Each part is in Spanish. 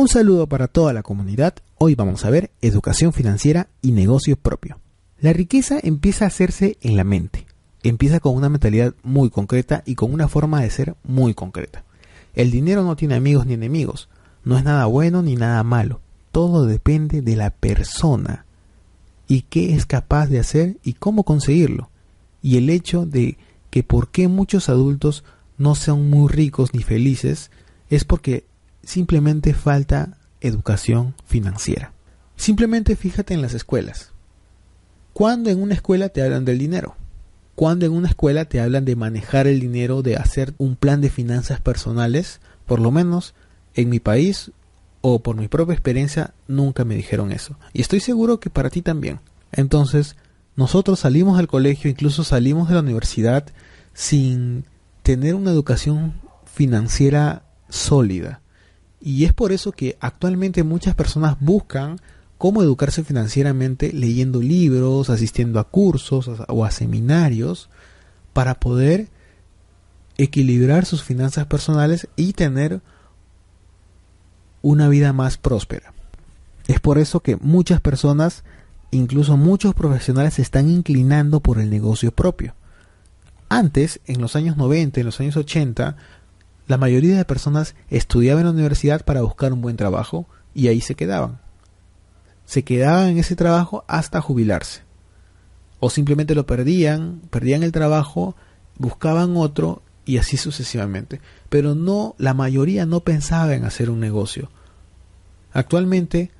Un saludo para toda la comunidad. Hoy vamos a ver educación financiera y negocio propio. La riqueza empieza a hacerse en la mente. Empieza con una mentalidad muy concreta y con una forma de ser muy concreta. El dinero no tiene amigos ni enemigos. No es nada bueno ni nada malo. Todo depende de la persona y qué es capaz de hacer y cómo conseguirlo. Y el hecho de que por qué muchos adultos no son muy ricos ni felices es porque simplemente falta educación financiera. Simplemente fíjate en las escuelas. ¿Cuándo en una escuela te hablan del dinero? ¿Cuándo en una escuela te hablan de manejar el dinero, de hacer un plan de finanzas personales? Por lo menos en mi país o por mi propia experiencia nunca me dijeron eso. Y estoy seguro que para ti también. Entonces, nosotros salimos del colegio, incluso salimos de la universidad sin tener una educación financiera sólida. Y es por eso que actualmente muchas personas buscan cómo educarse financieramente leyendo libros, asistiendo a cursos o a seminarios para poder equilibrar sus finanzas personales y tener una vida más próspera. Es por eso que muchas personas, incluso muchos profesionales, se están inclinando por el negocio propio. Antes, en los años 90, en los años 80, la mayoría de personas estudiaban en la universidad para buscar un buen trabajo y ahí se quedaban. Se quedaban en ese trabajo hasta jubilarse. O simplemente lo perdían, perdían el trabajo, buscaban otro y así sucesivamente. Pero no, la mayoría no pensaba en hacer un negocio. Actualmente,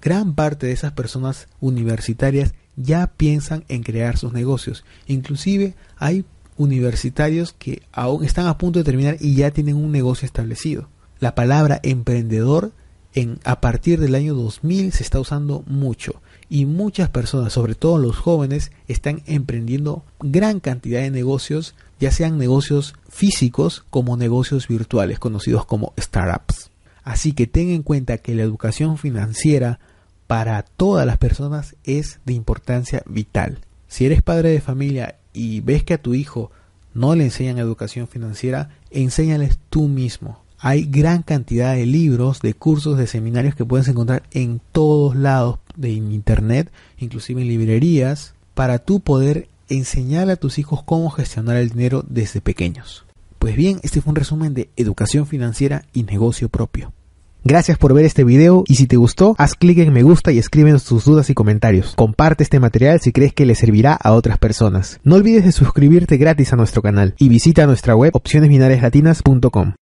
gran parte de esas personas universitarias ya piensan en crear sus negocios. Inclusive hay universitarios que aún están a punto de terminar y ya tienen un negocio establecido. La palabra emprendedor en, a partir del año 2000 se está usando mucho y muchas personas, sobre todo los jóvenes, están emprendiendo gran cantidad de negocios, ya sean negocios físicos como negocios virtuales, conocidos como startups. Así que ten en cuenta que la educación financiera para todas las personas es de importancia vital. Si eres padre de familia y ves que a tu hijo no le enseñan educación financiera, enséñales tú mismo. Hay gran cantidad de libros, de cursos, de seminarios que puedes encontrar en todos lados de internet, inclusive en librerías, para tú poder enseñar a tus hijos cómo gestionar el dinero desde pequeños. Pues bien, este fue un resumen de educación financiera y negocio propio. Gracias por ver este video y si te gustó, haz clic en me gusta y escríbenos tus dudas y comentarios. Comparte este material si crees que le servirá a otras personas. No olvides de suscribirte gratis a nuestro canal y visita nuestra web opcionesbinariaslatinas.com.